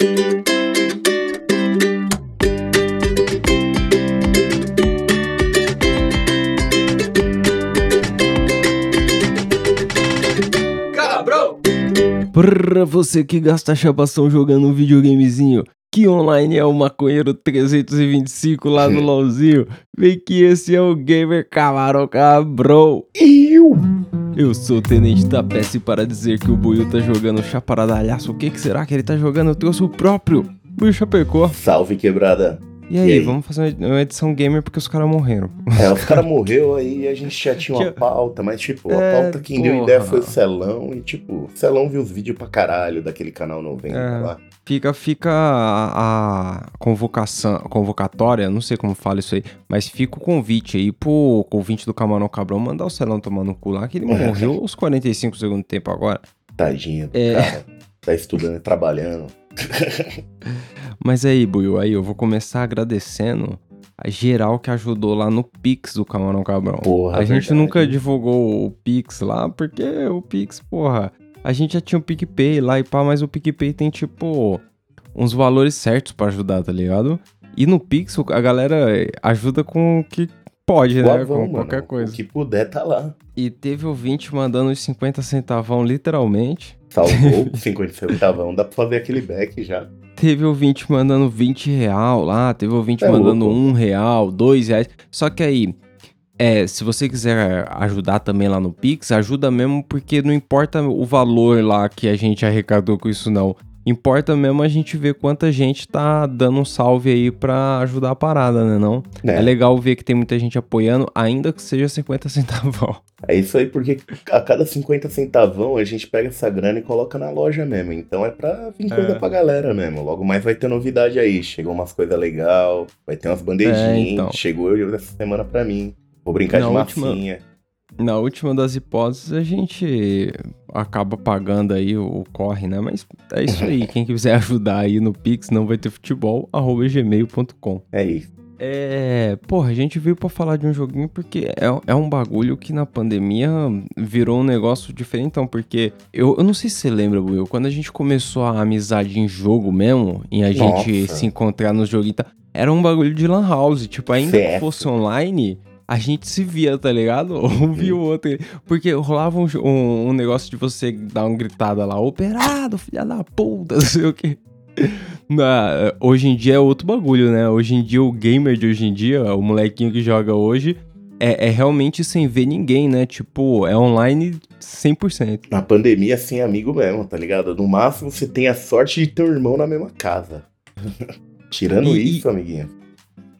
Cabrão! Pra você que gasta chapação jogando um videogamezinho, que online é o maconheiro 325 lá no LOLzinho, vem que esse é o Gamer Camarão Cabrão. Eu! Eu sou o Tenente da PS para dizer que o Buiu tá jogando chaparadalhaço. O que, que será que ele tá jogando? Eu trouxe o próprio Buiu Chapecó. Salve, quebrada. E aí, E aí? vamos fazer uma edição gamer porque os caras morreram. É, os caras morreu aí a gente já tinha uma pauta, mas tipo, a É, pauta quem deu ideia foi o Celão e tipo, o Celão viu os vídeos pra caralho daquele canal 90 É. lá. Fica, fica a, a convocação, a convocatória, não sei como fala isso aí, mas fica o convite aí pro convite do Camarão Cabrão mandar o Celão tomar no cu lá, que ele morreu aos 45 segundos do tempo agora. Tadinho, É. cara. Tá estudando e trabalhando. Mas aí, Buiu, aí eu vou começar agradecendo a geral que ajudou lá no Pix do Camarão Cabrão. Porra, a gente verdade. nunca divulgou o Pix lá, porque o Pix, porra, a gente já tinha o PicPay lá e pá, mas o PicPay tem, tipo, uns valores certos pra ajudar, tá ligado? E no Pix a galera ajuda com o que pode, né? Suavão, Com mano. qualquer coisa. O que puder tá lá. E teve ouvinte mandando os 50 centavão, literalmente. Salvou 50 centavão, dá pra fazer aquele back já. Teve ouvinte mandando 20 real lá, teve ouvinte É mandando louco. 1 real, 2 reais. Só que aí, é, se você quiser ajudar também lá no Pix, ajuda mesmo porque não importa o valor lá que a gente arrecadou com isso não. Importa mesmo a gente ver quanta gente tá dando um salve aí pra ajudar a parada, né não? É, É, legal ver que tem muita gente apoiando, ainda que seja 50 centavão. é isso aí, porque a cada 50 centavão a gente pega essa grana e coloca na loja mesmo. Então é pra vir coisa É. pra galera mesmo. Logo mais vai ter novidade aí. Chegou umas coisas legais, vai ter umas bandejinhas. É, então. Chegou essa semana pra mim. Vou brincar Na de última- massinha. Na última das hipóteses, a gente acaba pagando aí o, corre, né? Mas é isso aí. Quem quiser ajudar aí no Pix, não vai ter futebol, arroba gmail.com. É isso. É, porra, a gente veio pra falar de um joguinho porque é, é um bagulho que na pandemia virou um negócio diferentão, porque eu, eu não sei se você lembra, Will, quando a gente começou a amizade em jogo mesmo, em a gente Nossa. se encontrar nos joguinhos, era um bagulho de lan house, tipo, ainda que CS. fosse online, a gente se via, tá ligado? Um via o outro, porque rolava um, um, um negócio de você dar uma gritada lá, operado, filha da puta, não sei o que. Na, hoje em dia é outro bagulho, né? Hoje em dia, o gamer de hoje em dia, o molequinho que joga hoje, é, é realmente sem ver ninguém, né? Tipo, é online 100%. Na pandemia, sem amigo mesmo, tá ligado? No máximo você tem a sorte de ter um irmão na mesma casa. Tirando E- isso, amiguinho.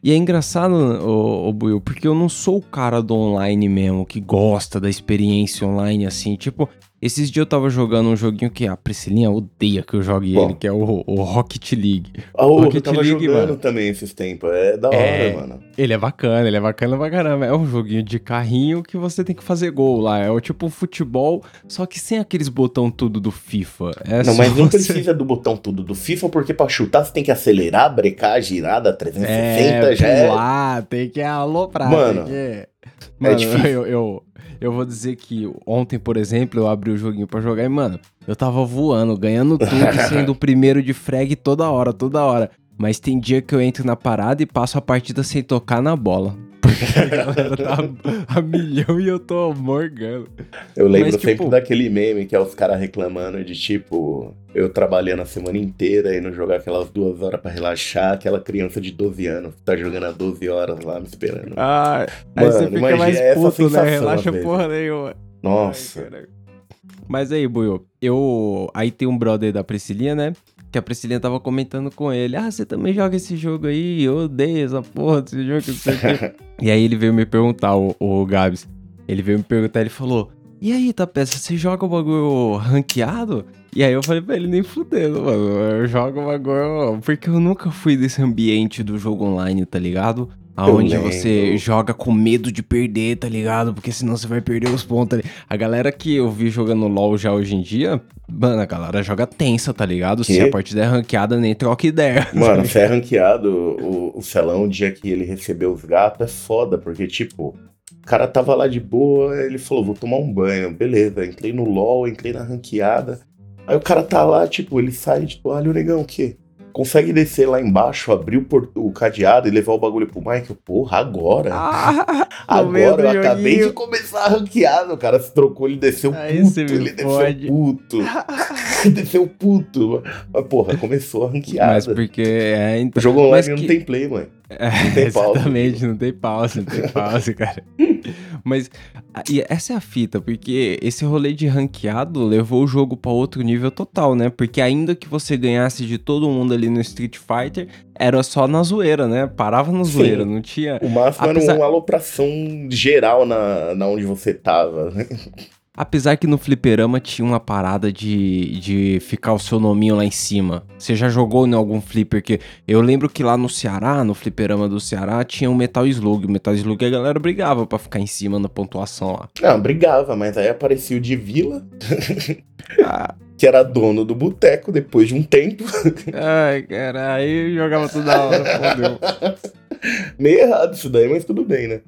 E é engraçado, ô, ô Buiu, porque eu não sou o cara do online mesmo, que gosta da experiência online, assim. Tipo, esses dias eu tava jogando um joguinho que a Priscilinha odeia que eu jogue Qual? ele, que é o, o Rocket League. Ah, eu Rocket tava League, jogando mano. também esses tempos. É da hora, É. mano. Ele é bacana, ele é bacana pra caramba. É um joguinho de carrinho que você tem que fazer gol lá. É o tipo futebol, só que sem aqueles botão tudo do FIFA. É Não, mas não você- precisa do botão tudo do FIFA, porque pra chutar você tem que acelerar, brecar, girada, 360 É, já é. pular, tem que aloprar. Mano, tem que... Mano, difícil. eu, eu, eu vou dizer que ontem, por exemplo, eu abri o joguinho pra jogar e, mano, eu tava voando, ganhando tudo, sendo o primeiro de frag toda hora, toda hora. Mas tem dia que eu entro na parada e passo a partida sem tocar na bola. Porque a galera tá a milhão e eu tô morgando. Eu lembro Mas, sempre tipo- daquele meme que é os caras reclamando de tipo, eu trabalhando a semana inteira e não jogar aquelas duas horas pra relaxar, aquela criança de 12 anos que tá jogando há 12 horas lá me esperando. Ah, aí Mano, você fica mais essa puto, né? Relaxa porra nenhuma. Nossa. Ai. Mas aí, Buiu, eu. Aí tem um brother da Priscilinha, né? Que a Priscilinha tava comentando com ele. Ah, você também joga esse jogo aí? Eu odeio essa porra desse jogo, não sei o quê. E aí ele veio me perguntar, o, o Gabs. Ele veio me perguntar, ele falou: E aí, Tapeça, você joga o bagulho ranqueado? E aí eu falei pra ele, nem fudendo, mano. Eu jogo o bagulho. Porque eu nunca fui desse ambiente do jogo online, tá ligado? Aonde você joga com medo de perder, tá ligado? Porque senão você vai perder os pontos ali. A galera que eu vi jogando LOL já hoje em dia, mano, a galera joga tensa, tá ligado? Se Que? a partida é ranqueada, nem troca ideia. Mano, se é ranqueado, o, o Celão, o dia que ele recebeu os gatos, é foda, porque, tipo, o cara tava lá de boa, ele falou, vou tomar um banho, beleza, entrei no LOL, entrei na ranqueada. Aí o cara tá lá, tipo, ele sai de toalha, o negão, o quê? Consegue descer lá embaixo, abrir o, o cadeado e levar o bagulho pro Mike? Porra, agora? Ah, agora eu acabei de joguinho. começar a ranquear, o cara se trocou, ele desceu Aí puto, você me ele fode. desceu puto. desceu puto. Mas, porra, começou a ranqueada. Mas porque é. O Então, jogo online mas não que- tem play, mãe. É, tem pause. exatamente, não tem pause, não tem pause, cara. Mas e essa é a fita, porque esse rolê de ranqueado levou o jogo pra outro nível total, né? Porque ainda que você ganhasse de todo mundo ali no Street Fighter, era só na zoeira, né? Parava na Sim. zoeira, não tinha. O máximo Apesar- era uma alopração geral na, na onde você tava. Apesar que no fliperama tinha uma parada de, de ficar o seu nominho lá em cima. Você já jogou em algum flipper que. Eu lembro que lá no Ceará, no fliperama do Ceará, tinha um Metal Slug. O Metal Slug a galera brigava pra ficar em cima na pontuação lá. Não, brigava, mas aí aparecia o de Vila, Ah, que era dono do boteco depois de um tempo. ai, cara, aí jogava toda hora, fodeu. Meio errado isso daí, mas tudo bem, né?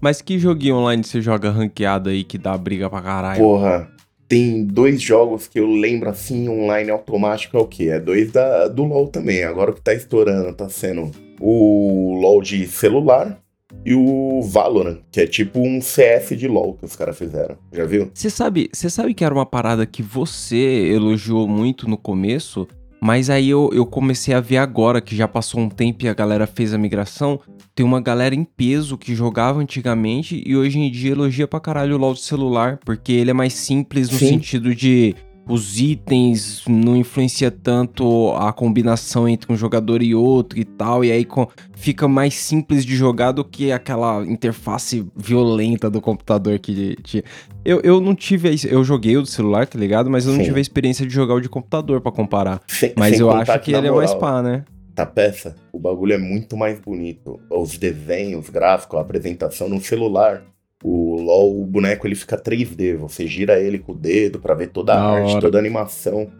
Mas que joguinho online você joga ranqueado aí que dá briga pra caralho? Porra, tem dois jogos que eu lembro assim, online automático é o quê? É dois da, do LoL também. Agora o que tá estourando tá sendo o LoL de celular e o Valorant, que é tipo um CS de LoL que os caras fizeram. Já viu? Você sabe, você sabe que era uma parada que você elogiou muito no começo, mas aí eu, eu comecei a ver agora que já passou um tempo e a galera fez a migração. Tem uma galera em peso que jogava antigamente e hoje em dia elogia pra caralho o LoL de celular, porque ele é mais simples no Sim. sentido de os itens não influencia tanto a combinação entre um jogador e outro e tal, e aí fica mais simples de jogar do que aquela interface violenta do computador que tinha. Eu, eu não tive. Eu joguei o do celular, tá ligado? Mas eu não Sim. tive a experiência de jogar o de computador pra comparar. Sem, Mas sem eu acho que ele é mais moral, pá, né? Tá peça, o bagulho é muito mais bonito. Os desenhos, gráficos, a apresentação no celular. O LoL, o boneco ele fica 3D, você gira ele com o dedo pra ver toda a Da arte, hora. toda a animação.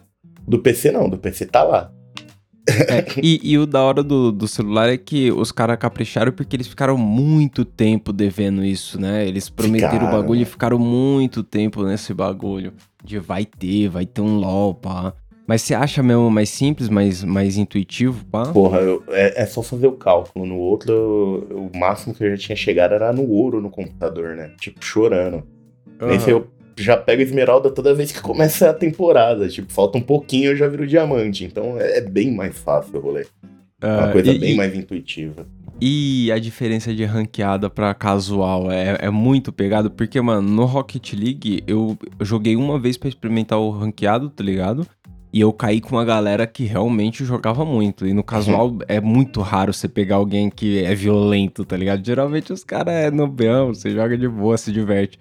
Do PC não, do PC tá lá. É, e, e o da hora do, do celular é que os caras capricharam porque eles ficaram muito tempo devendo isso, né? Eles prometeram o Ficaram, bagulho e né? ficaram muito tempo nesse bagulho. De vai ter, vai ter um LOL, pá. Mas você acha mesmo mais simples, mais, mais intuitivo, pá? Porra, eu- é, é só fazer o cálculo. No outro, eu- o máximo que eu já tinha chegado era no ouro no computador, né? Tipo, chorando. Nesse eu já pego esmeralda toda vez que começa a temporada. Tipo, falta um pouquinho eu já viro diamante. Então é, é bem mais fácil o rolê. É uma Ah, coisa e- bem e- mais intuitiva. E a diferença de ranqueada pra casual é, é muito pegado, porque, mano, no Rocket League eu joguei uma vez pra experimentar o ranqueado, tá ligado? E eu caí com uma galera que realmente jogava muito. E no casual é muito raro você pegar alguém que é violento, tá ligado? Geralmente os caras é nobeão, você joga de boa, se diverte.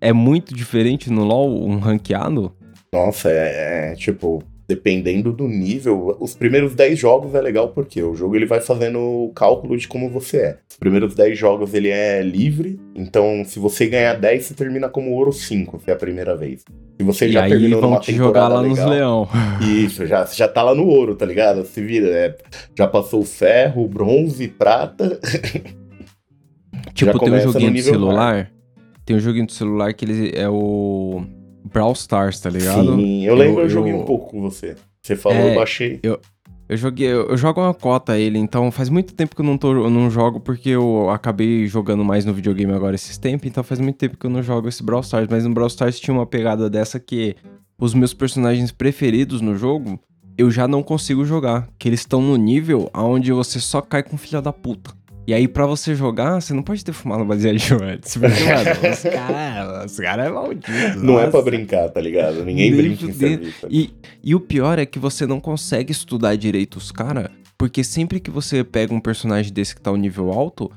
É muito diferente no LoL um ranqueado? Nossa, é, é, tipo, dependendo do nível, os primeiros 10 jogos é legal porque o jogo ele vai fazendo o cálculo de como você é. Os primeiros 10 jogos ele é livre, então se você ganhar 10, você termina como ouro 5, se é a primeira vez. Se você e já aí terminou vão numa te jogar lá nos legal, leão. Isso, já, já tá lá no ouro, tá ligado? Se vira, é, já passou o ferro, bronze, prata. Tipo, tem um joguinho de celular. Tem um joguinho de celular que ele é o Brawl Stars, tá ligado? Sim, eu lembro, eu, Eu- joguei eu- um pouco com você. Você falou, É, eu baixei. Eu joguei, eu, eu jogo uma cota ele, então faz muito tempo que eu não, tô, eu não jogo porque eu acabei jogando mais no videogame agora esses tempos, então faz muito tempo que eu não jogo esse Brawl Stars, mas no Brawl Stars tinha uma pegada dessa que os meus personagens preferidos no jogo, eu já não consigo jogar, que eles estão no nível onde você só cai com filha da puta. E aí, pra você jogar, você não pode ter fumado baseado de antes. Porque, mano, os caras os cara é maldito. Não é pra nossa. brincar, tá ligado? Ninguém Nem brinca em serviço. E, e o pior é que você não consegue estudar direito os caras, porque sempre que você pega um personagem desse que tá no nível alto,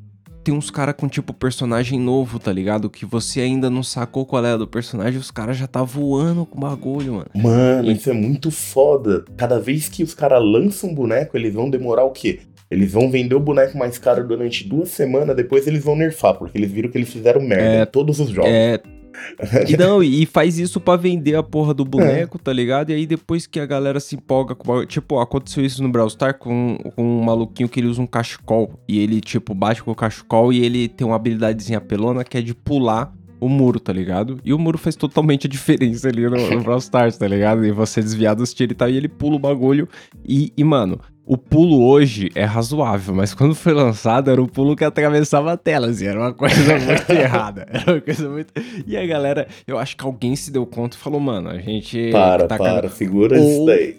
tem uns caras com tipo personagem novo, tá ligado? Que você ainda não sacou qual é do personagem, os caras já tá voando com o bagulho, mano. Mano, E- isso é muito foda. Cada vez que os caras lançam um boneco, eles vão demorar o quê? Eles vão vender o boneco mais caro durante duas semanas, depois eles vão nerfar, porque eles viram que eles fizeram merda É, em todos os jogos. É. E não, e faz isso pra vender a porra do boneco, tá ligado? E aí depois que a galera se empolga com. Tipo, aconteceu isso no Brawl Stars com, com um maluquinho que ele usa um cachecol. E ele, tipo, bate com o cachecol e ele tem uma habilidadezinha pelona que é de pular o muro, tá ligado? E o muro faz totalmente a diferença ali no, no Brawl Stars, tá ligado? E você desviar dos tiros e tal, e ele pula o bagulho. E, e, mano, o pulo hoje é razoável, mas quando foi lançado era um pulo que atravessava a tela, assim, era uma coisa muito errada. Era uma coisa muito. E a galera, eu acho que alguém se deu conta e falou, mano, a gente. Para, tá para, segura Ou... isso daí.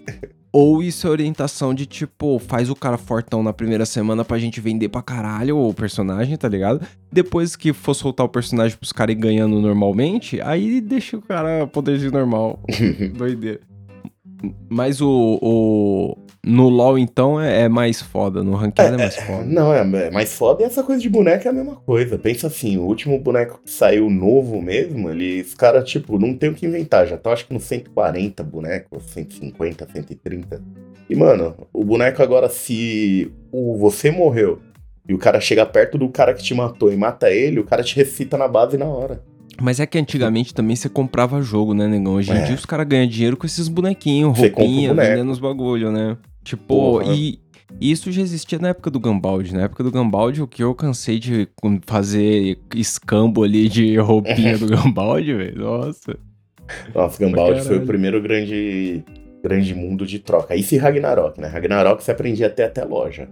Ou isso é orientação de tipo, faz o cara fortão na primeira semana pra gente vender pra caralho o personagem, tá ligado? Depois que for soltar o personagem pros caras ganhando normalmente, aí deixa o cara poderzinho normal. Doideira. Mas o, o, no LoL, então, é, é mais foda. No ranking é, é, mais é, foda. Não, é, é, mais foda e essa coisa de boneco é a mesma coisa. Pensa assim, o último boneco que saiu novo mesmo, ele, os caras, tipo, não tem o que inventar. Já tá, acho que, no 140 bonecos, 150, 130. E, mano, o boneco agora, se o, você morreu e o cara chega perto do cara que te matou e mata ele, o cara te recita na base na hora. Mas é que antigamente também você comprava jogo, né, negão? Hoje em é. dia os caras ganham dinheiro com esses bonequinhos, roupinha, vendendo os bagulho, né? Tipo, Porra. e isso já existia na época do Gambaldi. Na época do Gambaldi, o que eu cansei de fazer escambo ali de roupinha do Gambaldi, velho. Nossa. Nossa, Gambaldi foi o primeiro grande grande mundo de troca. Isso e Ragnarok, né? Ragnarok você aprendia até até loja.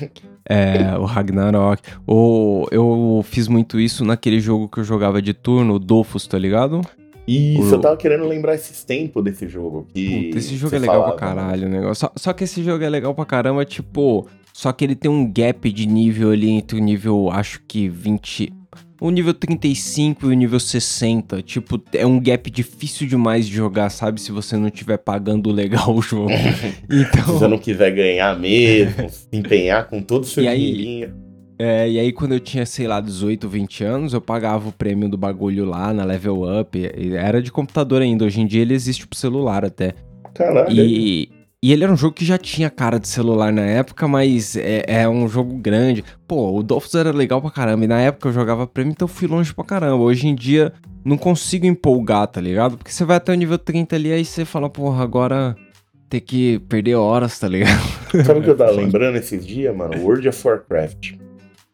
é, o Ragnarok. O, eu fiz muito isso naquele jogo que eu jogava de turno, o Dofus, tá ligado? Isso, o... eu tava querendo lembrar esses tempos desse jogo. Que Puta, esse jogo é legal falava, pra né? caralho, né? Só, só que esse jogo é legal pra caramba, tipo. Só que ele tem um gap de nível ali entre o nível, acho que 20 o nível 35 e o nível 60. Tipo, é um gap difícil demais de jogar, sabe? Se você não estiver pagando legal o jogo. então... Se você não quiser ganhar mesmo, se empenhar com todo o seu dinheirinho. É, e aí quando eu tinha, sei lá, 18, 20 anos, eu pagava o prêmio do bagulho lá na Level Up. Era de computador ainda. Hoje em dia ele existe pro celular até. Caralho. E, e ele era um jogo que já tinha cara de celular na época, mas é, é um jogo grande. Pô, o Dolphins era legal pra caramba. E na época eu jogava prêmio, então eu fui longe pra caramba. Hoje em dia não consigo empolgar, tá ligado? Porque você vai até o nível 30 ali, aí você fala, porra, agora ter que perder horas, tá ligado? Sabe o que eu tava lembrando esses dias, mano? World of Warcraft.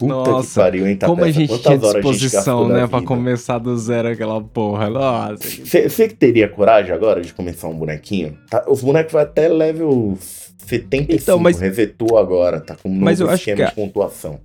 Puta Nossa, que pariu, hein, Como a gente tinha disposição, né, pra começar do zero aquela porra. Nossa. Você que teria coragem agora de começar um bonequinho? Tá, os bonecos vai até level 75, então, mas... resetou agora, tá com um mas novo esquema de pontuação.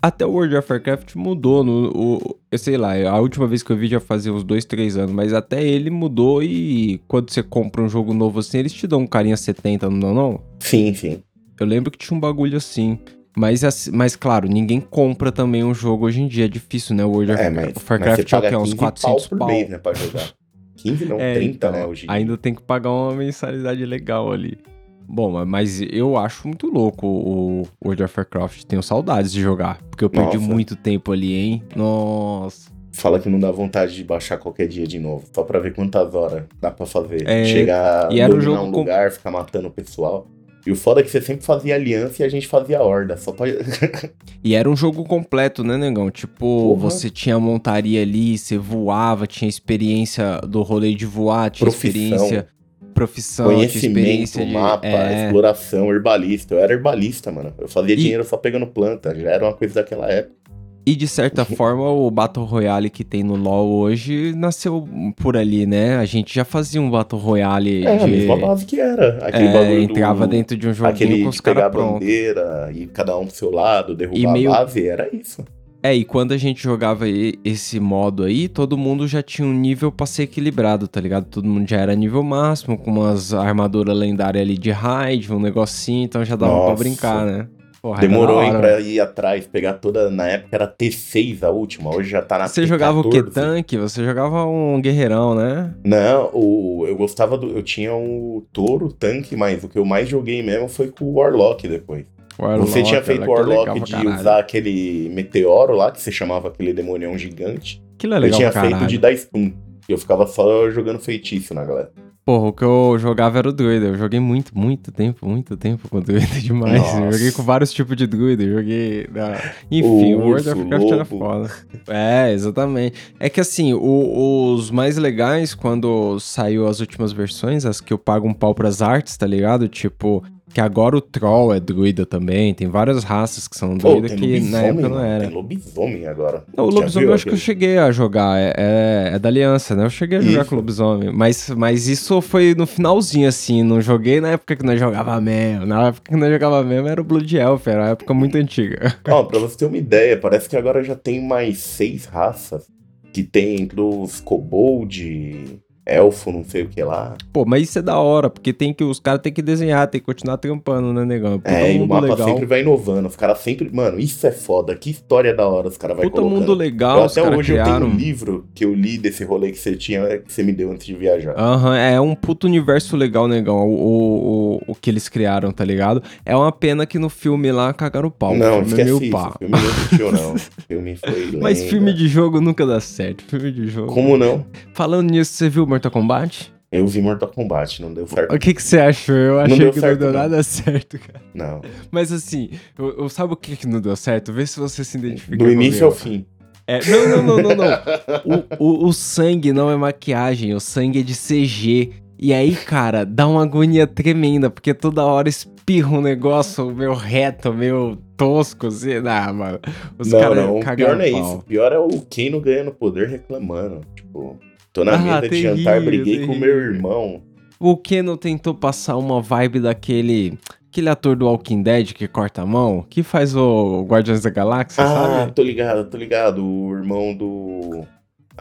Até o World of Warcraft mudou no. O, eu sei lá, a última vez que eu vi já fazia uns 2, 3 anos, mas até ele mudou e quando você compra um jogo novo assim, eles te dão um carinha 70, não não? Sim, sim. Eu lembro que tinha um bagulho assim. Mas, mas, claro, ninguém compra também um jogo hoje em dia. É difícil, né? O World é, mas, of Warcraft é o quê? Uns 400 pau por mês, né? Pra jogar. 15 não, é, 30, então, né? Hoje ainda tem que pagar uma mensalidade legal ali. Bom, mas eu acho muito louco o World of Warcraft. Tenho saudades de jogar. Porque eu perdi Nossa. muito tempo ali, hein? Nossa. Fala que não dá vontade de baixar qualquer dia de novo. Só pra ver quantas horas dá pra fazer. É, Chegar, e era um, jogo um lugar, com... ficar matando o pessoal. E o foda é que você sempre fazia aliança e a gente fazia horda, só pra... e era um jogo completo, né, negão? Tipo, Porra. você tinha montaria ali, você voava, tinha experiência do rolê de voar, tinha Profissão. experiência... Profissão, Conhecimento, mapa, é... exploração, herbalista. Eu era herbalista, mano. Eu fazia e... dinheiro só pegando planta. Já era uma coisa daquela época. E de certa forma, o Battle Royale que tem no LoL hoje nasceu por ali, né? A gente já fazia um Battle Royale é, de... a mesma base que era. Aquele é, entrava do... dentro de um jogo com os caras pronto. a bandeira e cada um pro seu lado, derrubar meio... a base, era isso. É, e quando a gente jogava esse modo aí, todo mundo já tinha um nível pra ser equilibrado, tá ligado? Todo mundo já era nível máximo, com umas armaduras lendárias ali de raid, um negocinho, então já dava Nossa. pra brincar, né? Porra, Demorou hein, pra ir atrás, pegar toda. Na época era T6 a última, hoje já tá na Você T14. jogava o que? Tanque? Você jogava um guerreirão, né? Não, o, eu gostava do. Eu tinha o touro, tanque, mas o que eu mais joguei mesmo foi com o Warlock depois. Warlock, você tinha feito o Warlock de usar aquele meteoro lá, que você chamava aquele demonião gigante. Aquilo é legal, Eu tinha feito de dar stun. E eu ficava só jogando feitiço na galera. Porra, o que eu jogava era o druida. Eu joguei muito, muito tempo, muito tempo com druida demais. Eu joguei com vários tipos de druida. Eu joguei. Ah, enfim, o, o World of Warcraft era foda. É, exatamente. É que assim, o, os mais legais, quando saiu as últimas versões, as que eu pago um pau pras artes, tá ligado? Tipo, Que agora o Troll é druida também, tem várias raças que são druida Pô, que na época não era. Tem lobisomem agora. Não, o Já lobisomem viu eu acho que eu aquele? cheguei a jogar, é, é, é da aliança, né? Eu cheguei a jogar Isso. com o lobisomem, mas, mas isso foi no finalzinho, assim, não joguei na época que nós jogava mesmo, na época que nós jogava mesmo era o Blood Elf, era uma época muito antiga. Ó, pra você ter uma ideia, parece que agora já tem mais seis raças. Que tem entre os kobold, elfo, não sei o que lá. Pô, mas isso é da hora, porque tem que, os caras têm que desenhar, tem que continuar trampando, né, negão? Puta é, e o mapa legal. sempre vai inovando. Os caras sempre. Mano, isso é foda. Que história da hora os caras vão Puta colocando. mundo legal, Eu até hoje eu criaram. tenho um livro que eu li desse rolê que você tinha, que você me deu antes de viajar. Aham, é um puto universo legal, negão, o, o, o, o que eles criaram, tá ligado? É uma pena que no filme lá cagaram o pau. não, o filme é esquece meio isso. pá. Filme não existiu, não. Filme foi. Mas lenda. filme de jogo nunca dá certo, filme de jogo. Como não? Falando nisso, você viu Mortal Kombat? Eu vi Mortal Kombat, não deu certo. O que, que você achou? Eu achei deu que certo, não deu não. nada certo, cara. Não. Mas assim, eu, eu- sabe o que, que não deu certo? Vê se você se identifica. Do início ao fim. É, não, não, não, não, não. O, o, o sangue não é maquiagem, o sangue é de CG. E aí, cara, dá uma agonia tremenda, porque toda hora espirra um negócio meio reto, meio tosco, assim. Ah, mano. Os não, caras não. O pior não é isso. O pior é o Kano ganhando poder reclamando. Tipo, tô na Ah, mesa de jantar, briguei com meu irmão. O Kenan tentou passar uma vibe daquele. Aquele ator do Walking Dead que corta a mão, que faz o Guardiões da Galáxia, ah, sabe? tô ligado, tô ligado. O irmão do.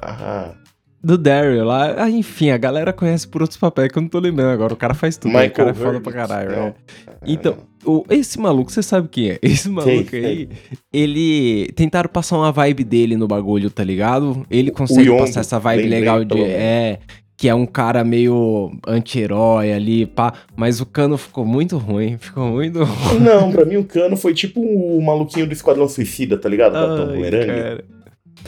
Ah, Do Daryl lá. Ah, enfim, a galera conhece por outros papéis que eu não tô lembrando agora. O cara faz tudo, né? o cara é foda pra caralho. não. né? Então, o- esse maluco, você sabe quem é? Esse maluco sei. aí, ele. Tentaram passar uma vibe dele no bagulho, tá ligado? Ele consegue passar essa vibe lembrei, legal de. pelo menos. É. Que é um cara meio anti-herói ali, pá. Mas o cano ficou muito ruim. Ficou muito ruim. Não, pra mim o Cano foi tipo o maluquinho do Esquadrão Suicida, tá ligado? Ai, Bumerangue.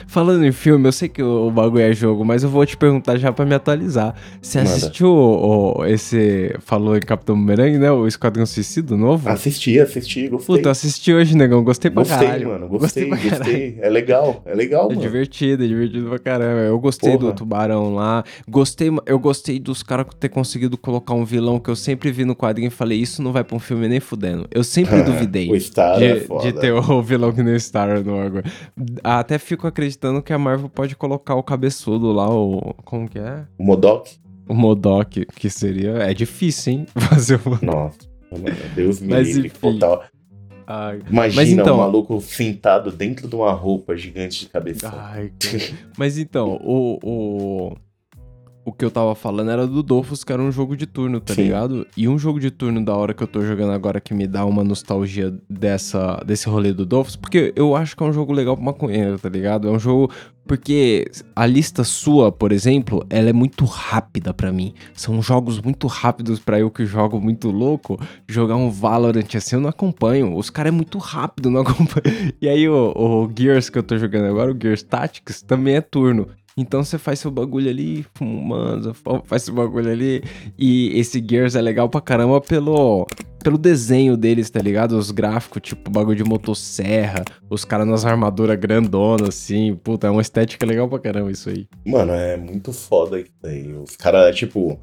Falando em filme, eu sei que o, bagulho é jogo, mas eu vou te perguntar já pra me atualizar. Você Manda. assistiu o, o- esse. Falou em Capitão Bumerangue, né? O Esquadrão Suicida novo? Assisti, assisti, gostei. Puta, assisti hoje, negão. Gostei pra gostei, caralho. mano, gostei, caralho. gostei. É legal, é legal, É mano. divertido, é divertido pra caramba. Eu gostei Porra. do tubarão lá. Gostei, eu gostei dos caras ter conseguido colocar um vilão que eu sempre vi no quadrinho e falei, isso não vai pra um filme nem fudendo. Eu sempre duvidei. o Star de, é foda. de ter o vilão que nem o Star no bagulho. Até fico acreditando que a Marvel pode colocar o cabeçudo lá, o. Como que é? O Modok? O Modok, que seria. É difícil, hein? Fazer o. Nossa, mano, Deus me Mas livre. Ai, Imagina Mas então- um maluco sentado dentro de uma roupa gigante de cabeça. ai. Mas então, o, o. O que eu tava falando era do Dofus, que era um jogo de turno, tá Sim. ligado? E um jogo de turno da hora que eu tô jogando agora que me dá uma nostalgia dessa, desse rolê do Dofus, porque eu acho que é um jogo legal pra maconheiro, tá ligado? É um jogo. Porque a lista sua, por exemplo, ela é muito rápida pra mim. São jogos muito rápidos pra eu que jogo muito louco. Jogar um Valorant assim eu não acompanho. Os caras é muito rápido, não acompanho. E aí o, o Gears que eu tô jogando agora, o Gears Tactics, também é turno. Então você faz seu bagulho ali, fumando, faz seu bagulho ali. E esse Gears é legal pra caramba pelo, pelo desenho deles, tá ligado? Os gráficos, tipo bagulho de motosserra, os caras nas armaduras grandonas, assim. Puta, é uma estética legal pra caramba isso aí. Mano, é muito foda isso aí. Os caras, tipo,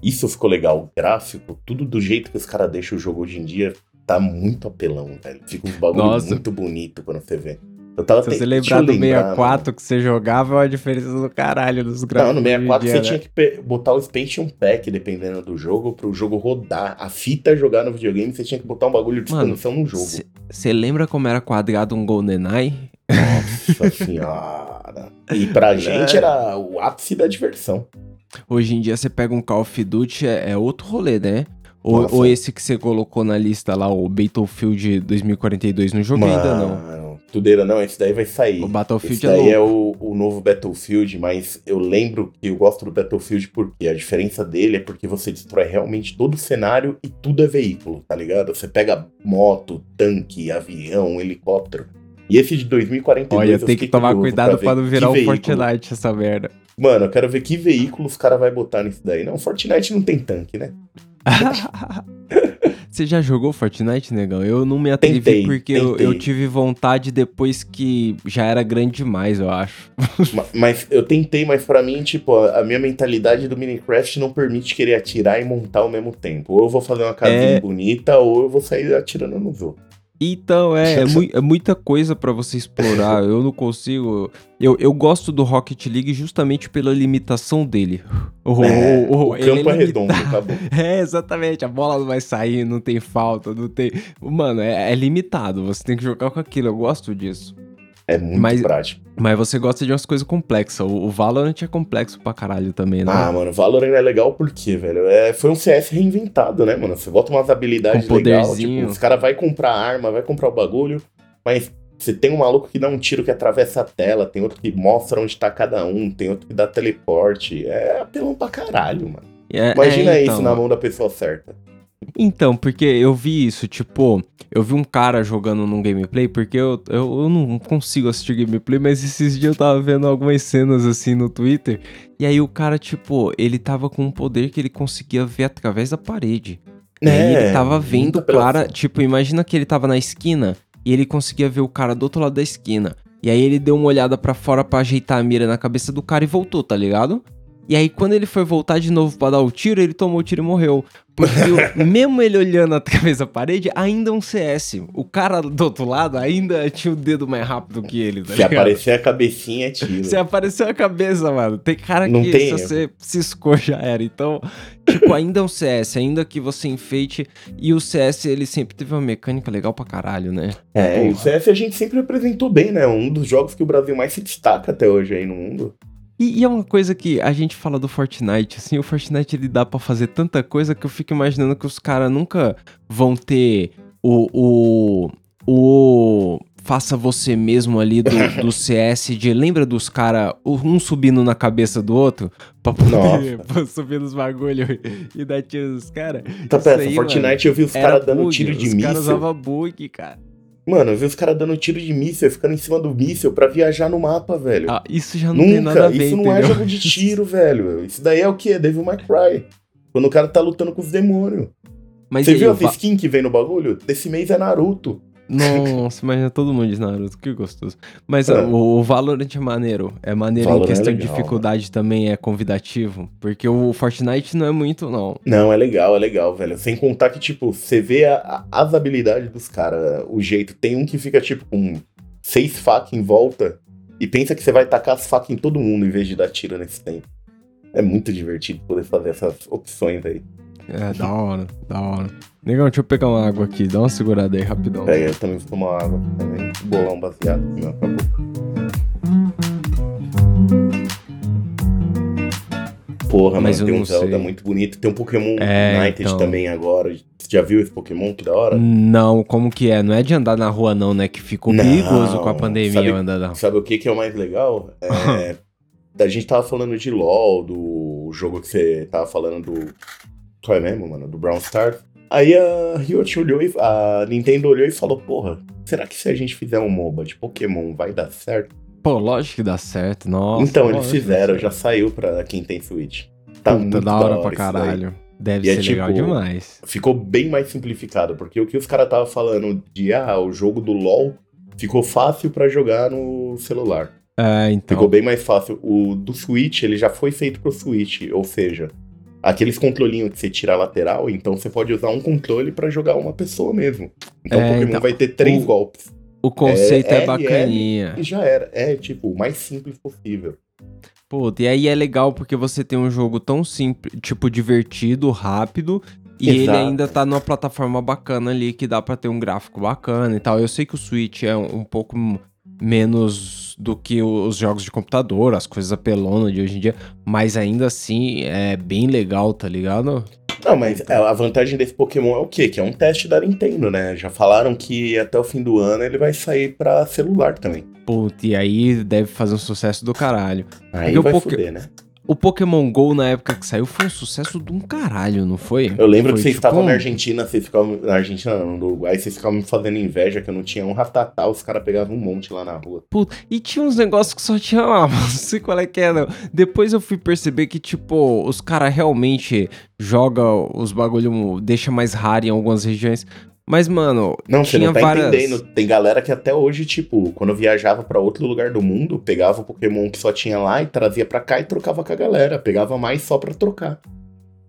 isso ficou legal. O gráfico, tudo do jeito que os caras deixam o jogo hoje em dia, tá muito apelão, velho. Fica uns bagulho Nossa. muito bonito quando você vê. Eu tava Se você lembrar do lembrar, 64 que você jogava, é uma diferença do caralho dos Não, gráficos. no 64 hoje você dia, tinha né? que botar o expansion pack, dependendo do jogo, pro jogo rodar. A fita jogar no videogame, você tinha que botar um bagulho de Mano, expansão no jogo. Você lembra como era quadrado um GoldenEye? Nossa senhora. E pra gente era o ápice da diversão. Hoje em dia você pega um Call of Duty, é, é outro rolê, né? Ou, ou esse que você colocou na lista lá, o Battlefield 2042, não joguei ainda não. Tudeira não, esse daí vai sair. O Battlefield Esse é daí louco. é o, o novo Battlefield, mas eu lembro que eu gosto do Battlefield porque a diferença dele é porque você destrói realmente todo o cenário e tudo é veículo, tá ligado? Você pega moto, tanque, avião, helicóptero. E esse de 2042 Olha, eu tem que tomar cuidado pra não virar um veículo- Fortnite essa merda. Mano, eu quero ver que veículo os caras vão botar nisso daí. Não, Fortnite não tem tanque, né? Você já jogou Fortnite, negão? Eu não me atrevi Tentei, porque eu, tentei. eu tive vontade depois que já era grande demais, eu acho. Ma- Mas eu tentei, mas pra mim, tipo, a a minha mentalidade do Minecraft não permite querer atirar e montar ao mesmo tempo. Ou eu vou fazer uma casinha É. bonita, ou eu vou sair atirando nos outros. Então, é, é, mui- é muita coisa pra você explorar. Eu não consigo. Eu, eu gosto do Rocket League justamente pela limitação dele. O, É, o- o- o ele campo é limita- redondo, acabou. É, exatamente. A bola não vai sair, não tem falta, não tem. Mano, é, é limitado. Você tem que jogar com aquilo. Eu gosto disso. É muito Mas- prático. Mas você gosta de umas coisas complexas. O, o Valorant é complexo pra caralho também, né? Ah, mano, Valorant é legal porque, velho, é, foi um CS reinventado, né, mano? Você bota umas habilidades Com legais, poderzinho. tipo, os caras vai comprar arma, vai comprar o bagulho, mas você tem um maluco que dá um tiro que atravessa a tela, tem outro que mostra onde tá cada um, tem outro que dá teleporte. É apelão pra caralho, mano. É- Imagina é, isso então. na mão da pessoa certa. Então, porque eu vi isso, tipo, eu vi um cara jogando num gameplay, porque eu, eu, eu não consigo assistir gameplay, mas esses dias eu tava vendo algumas cenas assim no Twitter, e aí o cara, tipo, ele tava com um poder que ele conseguia ver através da parede. E É, ele tava vendo o cara, tipo, imagina que ele tava na esquina e ele conseguia ver o cara do outro lado da esquina. E aí ele deu uma olhada pra fora pra ajeitar a mira na cabeça do cara e voltou, tá ligado? E aí quando ele foi voltar de novo pra dar o tiro, ele tomou o tiro e morreu. Porque mesmo ele olhando através da parede, ainda é um CS. O cara do outro lado ainda tinha o dedo mais rápido que ele, tá Se ligado? aparecer a cabecinha, é tiro. Se apareceu a cabeça, mano. Tem cara Não que tem se erro. você ciscou já era. Então, tipo, ainda é um CS, ainda que você enfeite. E o CS, ele sempre teve uma mecânica legal pra caralho, né? É, e o Porra. CS a gente sempre apresentou bem, né? Um dos jogos que o Brasil mais se destaca até hoje aí no mundo. E, e é uma coisa que a gente fala do Fortnite, assim, o Fortnite ele dá pra fazer tanta coisa que eu fico imaginando que os caras nunca vão ter o, o, o faça você mesmo ali do, do CS de lembra dos caras um subindo na cabeça do outro pra poder subir nos bagulho e dar tiro nos caras. Tá aí, Fortnite eu vi os caras dando bug, tiro de Os caras míssil. usavam bug, cara. Mano, eu vi os caras dando tiro de míssil, ficando em cima do míssil pra viajar no mapa, velho. Ah, isso já não tem nada a Nunca, ver, isso não é entendeu? jogo de tiro, velho. Isso daí é o quê? Devil May Cry. Quando o cara tá lutando com os demônios. Mas Você aí, viu as Va- skins que vem no bagulho? Desse mês é Naruto. Nossa, imagina todo mundo de Naruto, que gostoso. Mas É. o, o Valorant é maneiro. É maneiro Valorant em é questão de legal, dificuldade também, é convidativo. Porque o Fortnite não é muito, não. Não, é legal, é legal, velho. Sem contar que, tipo, você vê a- a- as habilidades dos caras, o jeito. Tem um que fica, tipo, com seis facas em volta e pensa que você vai tacar as facas em todo mundo em vez de dar tiro nesse tempo. É muito divertido poder fazer essas opções aí. É, da hora, da hora. Negão, deixa eu pegar uma água aqui, dá uma segurada aí rapidão. Pega, eu também vou tomar água também. Bolar um baseado. Não, acabou. Porra, Mas mas tem um Zelda sei. muito bonito. Tem um Pokémon É, United então. também agora. Você já viu esse Pokémon? Que da hora? Não, como que é? Não é de andar na rua, não, né? Que ficou Não, perigoso com a pandemia sabe- andar na rua. Sabe o que, que é o mais legal? É, a gente tava falando de LoL, do jogo que você tava falando do. Qual é mesmo, mano? Do Brown Stars. Aí a Riot olhou e. A Nintendo olhou e falou: Porra, será que se a gente fizer um MOBA de Pokémon vai dar certo? Pô, lógico que dá certo, nossa. então, eles fizeram, já saiu pra quem tem Switch. Tá Puta, muito da hora pra isso daí. caralho. Deve E é ser legal tipo- demais. Ficou bem mais simplificado, porque o que os caras tava falando de ah, o jogo do LoL ficou fácil pra jogar no celular. É, então. Ficou bem mais fácil. O do Switch, ele já foi feito pro Switch, ou seja, aqueles controlinhos que você tira a lateral, então você pode usar um controle pra jogar uma pessoa mesmo. Então É, o Pokémon então, vai ter três o- golpes. O conceito é, É, bacaninha. E já era. É, tipo, o mais simples possível. Pô, e aí é legal porque você tem um jogo tão simples, tipo, divertido, rápido. E ele Exato. ainda tá numa plataforma bacana ali que dá pra ter um gráfico bacana e tal. Eu sei que o Switch é um, um pouco menos do que os jogos de computador, as coisas apelonas de hoje em dia, mas ainda assim é bem legal, tá ligado? Não, mas a vantagem desse Pokémon é o quê? Que é um teste da Nintendo, né? Já falaram que até o fim do ano ele vai sair pra celular também. Putz, e aí deve fazer um sucesso do caralho. Aí Porque vai Poké- fuder, né? O Pokémon GO na época que saiu foi um sucesso de um caralho, não foi? Eu lembro foi, que vocês tipo, estavam na Argentina, vocês ficavam. Na Argentina, não, no Uruguai, vocês ficavam me fazendo inveja que eu não tinha um ratatá, os caras pegavam um monte lá na rua. Puta, e tinha uns negócios que só tinha lá, não sei qual é que é, não. Depois eu fui perceber que, tipo, os caras realmente jogam os bagulho, deixa mais raro em algumas regiões. Mas, mano, não, você não tá várias... entendendo. Tem galera que até hoje, tipo, quando eu viajava para outro lugar do mundo, pegava o Pokémon que só tinha lá e trazia pra cá e trocava com a galera. Pegava mais só pra trocar.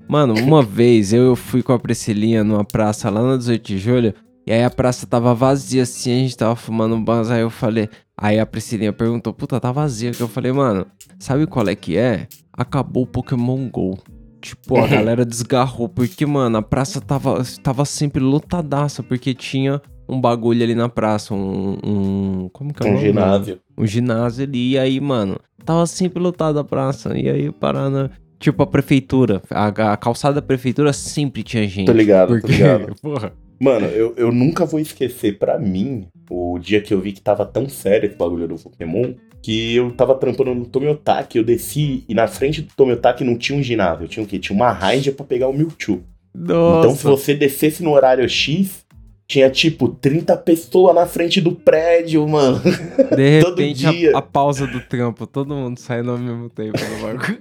Mano, uma vez eu fui com a Priscilinha numa praça lá na 18 de julho, e aí a praça tava vazia assim, a gente tava fumando um banzo, aí eu falei... Aí a Priscilinha perguntou, puta, tá vazia. Que eu falei, mano, sabe qual é que é? Acabou o Pokémon GO. Tipo, a galera desgarrou, porque, mano, a praça tava, tava sempre lotadaça, porque tinha um bagulho ali na praça, um. um como que é o Um ginásio. Um ginásio ali, e aí, mano, tava sempre lotada a praça. E aí, parando. Tipo, a prefeitura, a, a, calçada da prefeitura sempre tinha gente. Tô ligado, porque, tô ligado. Porra. Mano, eu, eu nunca vou esquecer, pra mim, o dia que eu vi que tava tão sério esse bagulho do Pokémon, que eu tava trampando no Tomiotaki, eu desci e na frente do Tomiotaki não tinha um ginásio, tinha o quê? Tinha uma raid pra pegar o Mewtwo. Nossa. Então se você descesse no horário X, tinha tipo 30 pessoas na frente do prédio, mano. De repente a, a, pausa do trampo, todo mundo saindo ao mesmo tempo no bagulho.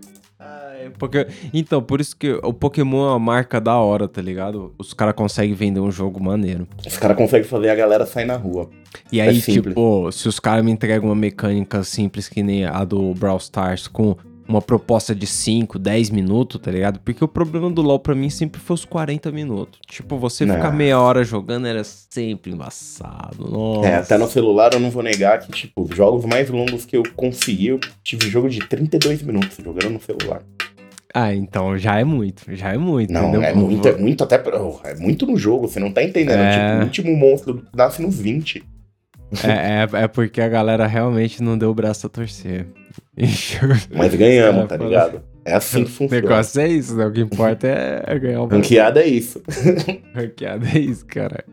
Porque, então, por isso que o Pokémon é uma marca da hora, tá ligado? Os caras conseguem vender um jogo maneiro. Os caras conseguem fazer a galera sair na rua. E aí, é tipo, se os caras me entregam uma mecânica simples que nem a do Brawl Stars com uma proposta de 5, 10 minutos, tá ligado? Porque o problema do LoL pra mim sempre foi os 40 minutos. Tipo, você não. ficar meia hora jogando era sempre embaçado. Nossa. É, até no celular eu não vou negar que, tipo, os jogos mais longos que eu consegui, eu tive jogo de 32 minutos jogando no celular. Ah, então já é muito, já é muito. Não, entendeu? é muito, é muito até. É muito no jogo, você não tá entendendo. É... Tipo, o último monstro nasce nos 20. É, é, é, porque a galera realmente não deu o braço a torcer. Mas ganhamos, é, tá ligado? É assim que funciona. O negócio é isso, né? O que importa é, é ganhar o braço. Ranqueada é isso. Ranqueada é isso, cara.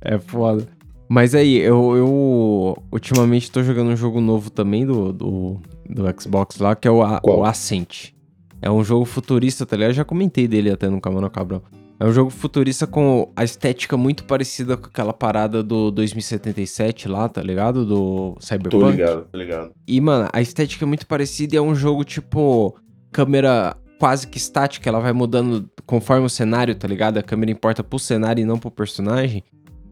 É foda. Mas aí, eu, eu ultimamente tô jogando um jogo novo também do, do, do Xbox lá, que é o, o Ascent. É um jogo futurista, tá ligado? Eu já comentei dele até no Camano Cabrão. É um jogo futurista com a estética muito parecida com aquela parada do 2077 lá, tá ligado? Do Cyberpunk. Tô ligado, tô ligado. E, mano, a estética é muito parecida e é um jogo tipo câmera quase que estática, ela vai mudando conforme o cenário, tá ligado? A câmera importa pro cenário e não pro personagem.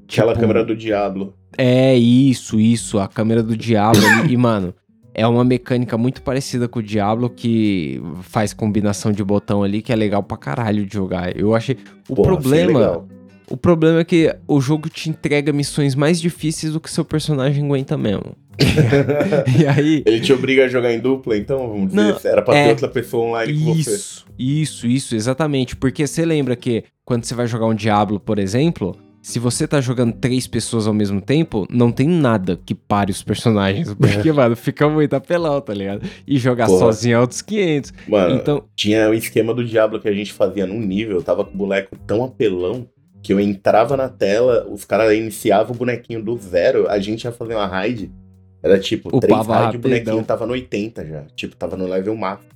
Aquela tipo, câmera do Diablo. É, isso, isso, a câmera do Diablo. e, mano, é uma mecânica muito parecida com o Diablo, que faz combinação de botão ali, que é legal pra caralho de jogar. Eu achei. O Porra, problema. O problema é que o jogo te entrega missões mais difíceis do que seu personagem aguenta mesmo. e aí. Ele te obriga a jogar em dupla, então, vamos dizer. Não, era pra é, ter outra pessoa online com isso, você. Isso, isso, isso, exatamente. Porque você lembra que quando você vai jogar um Diablo, por exemplo, se você tá jogando três pessoas ao mesmo tempo, não tem nada que pare os personagens. Porque, mano, fica muito apelão, tá ligado? E jogar Porra. sozinho é outros 500. Mano, então... tinha o esquema do Diablo que a gente fazia num nível, eu tava com o boneco tão apelão que eu entrava na tela, os caras iniciavam o bonequinho do zero, a gente ia fazer uma raid. Era tipo, o três raids, o bonequinho tava no 80 já. Tipo, tava no level máximo.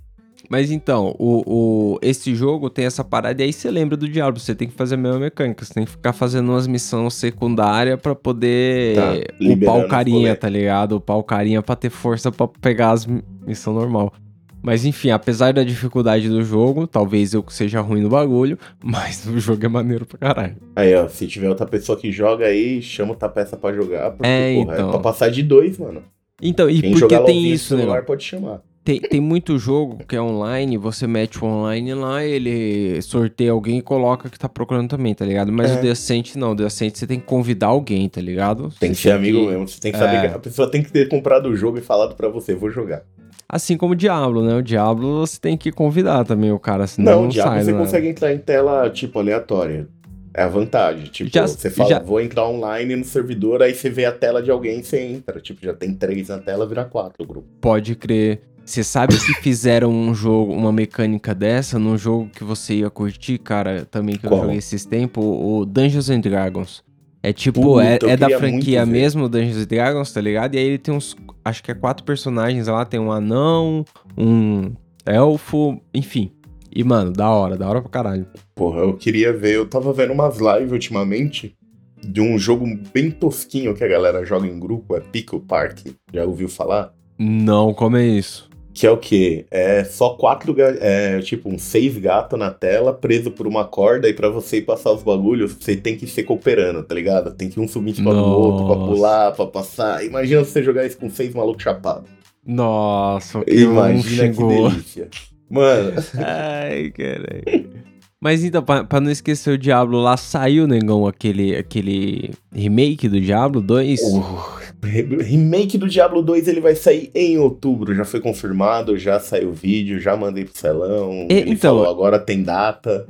Mas então, o, o, esse jogo tem essa parada e aí você lembra do Diablo, você tem que fazer a mesma mecânica, você tem que ficar fazendo umas missões secundárias para poder tá, upar o carinha, tá ligado? Upar o carinha pra ter força para pegar as missões normal. Mas enfim, apesar da dificuldade do jogo, talvez eu seja ruim no bagulho, mas o jogo é maneiro pra caralho. Aí, ó, se tiver outra pessoa que joga aí, chama outra peça pra jogar, porque, é, porra, é então... é pra passar de dois, mano. Então, e Quem porque tem isso, né? pode chamar. Tem, tem muito jogo que é online, você mete o online lá, ele sorteia alguém e coloca que tá procurando também, tá ligado? Mas é. o Decente não, o Decente você tem que convidar alguém, tá ligado? Tem que ser amigo mesmo, você tem que saber é. que a pessoa tem que ter comprado o jogo e falado para você, vou jogar. Assim como o Diablo, né? O Diablo você tem que convidar também o cara, senão não, não o Diablo sai, você né? consegue entrar em tela, tipo, aleatória. É a vantagem. Tipo, já, você fala, já... vou entrar online no servidor, aí você vê a tela de alguém e você entra. Tipo, já tem três na tela, vira quatro o grupo. Pode crer. Você sabe que fizeram um jogo, uma mecânica dessa num jogo que você ia curtir, cara, também que eu Qual? joguei esses tempos, o Dungeons and Dragons. É tipo, Puta, é, é da franquia mesmo, Dungeons and Dragons, tá ligado? E aí ele tem uns, acho que é quatro personagens lá, tem um anão, um elfo, enfim. E, mano, da hora, da hora pra caralho. Porra, eu queria ver. Eu tava vendo umas lives ultimamente de um jogo bem tosquinho que a galera joga em grupo, é Pickle Park. Já ouviu falar? Não, como é isso? Que é o quê? É só quatro, é tipo, um seis gatos na tela, preso por uma corda, e para você ir passar os bagulhos, você tem que ser cooperando, tá ligado? Tem que um subir em cima do outro pra pular, pra passar. Imagina você jogar isso com seis malucos chapados. Nossa, que Imagina que delícia. Mano. Ai, caralho. Mas então, pra, pra, não esquecer o Diablo lá, saiu, negão, aquele, aquele remake do Diablo 2? Uh, remake do Diablo 2 ele vai sair em outubro, já foi confirmado, já saiu o vídeo, já mandei pro celão. E, ele então, falou, agora tem data.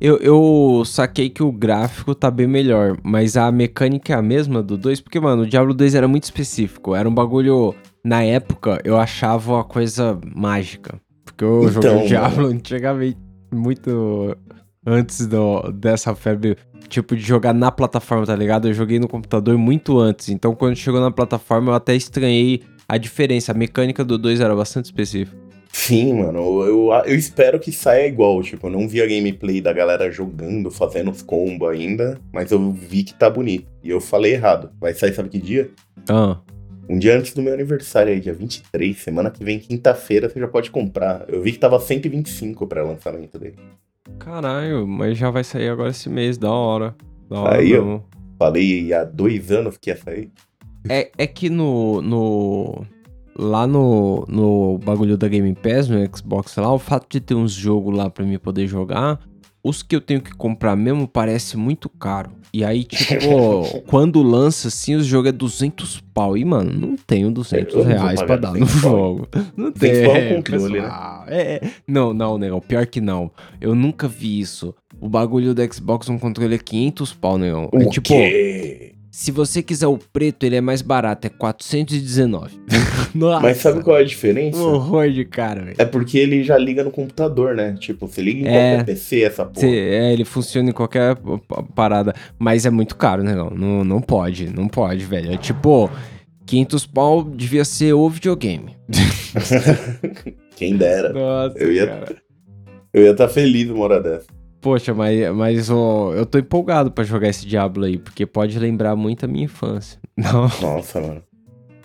Eu, eu saquei que o gráfico tá bem melhor, mas a mecânica é a mesma do 2, porque, mano, o Diablo 2 era muito específico. Era um bagulho. Na época, eu achava uma coisa mágica. Porque eu então, joguei o Diablo antigamente muito antes do, dessa febre, tipo, de jogar na plataforma, tá ligado? Eu joguei no computador muito antes. Então, quando chegou na plataforma, eu até estranhei a diferença. A mecânica do 2 era bastante específica. Sim, mano. Eu, eu espero que saia igual. Tipo, eu não vi a gameplay da galera jogando, fazendo os combos ainda, mas eu vi que tá bonito. E eu falei errado. Vai sair, sabe que dia? Ah. Um dia antes do meu aniversário aí, dia 23, semana que vem, quinta-feira, você já pode comprar. Eu vi que tava 125 para lançamento dele. Caralho, mas já vai sair agora esse mês, da hora. Da hora aí eu falei há dois anos que ia sair. É, é que no, no. Lá no, no bagulho da Game Pass, no Xbox lá, o fato de ter uns jogos lá pra mim poder jogar, os que eu tenho que comprar mesmo parece muito caro. E aí, tipo, quando lança assim, o jogo é 200 pau. E, mano, não tenho 200 reais pra dar no jogo. Não tem. É, controle, né? É, é, não, não, negão. Pior que não. Eu nunca vi isso. O bagulho do Xbox, um controle é 500 pau, negão. É, tipo, quê? Se você quiser o preto, ele é mais barato, é 419. Nossa, Mas sabe qual é a diferença? Um horror de cara, velho. É porque ele já liga no computador, né? Tipo, você liga em é, qualquer PC essa porra. é, ele funciona em qualquer parada. Mas é muito caro, né? Não, não, não pode, não pode, velho. É tipo, 500 pau devia ser o videogame. Quem dera. Nossa, eu ia, cara. Eu ia estar tá feliz uma hora dessa. Poxa, mas, mas oh, eu tô empolgado para jogar esse Diablo aí, porque pode lembrar muito a minha infância. Não. Nossa, mano.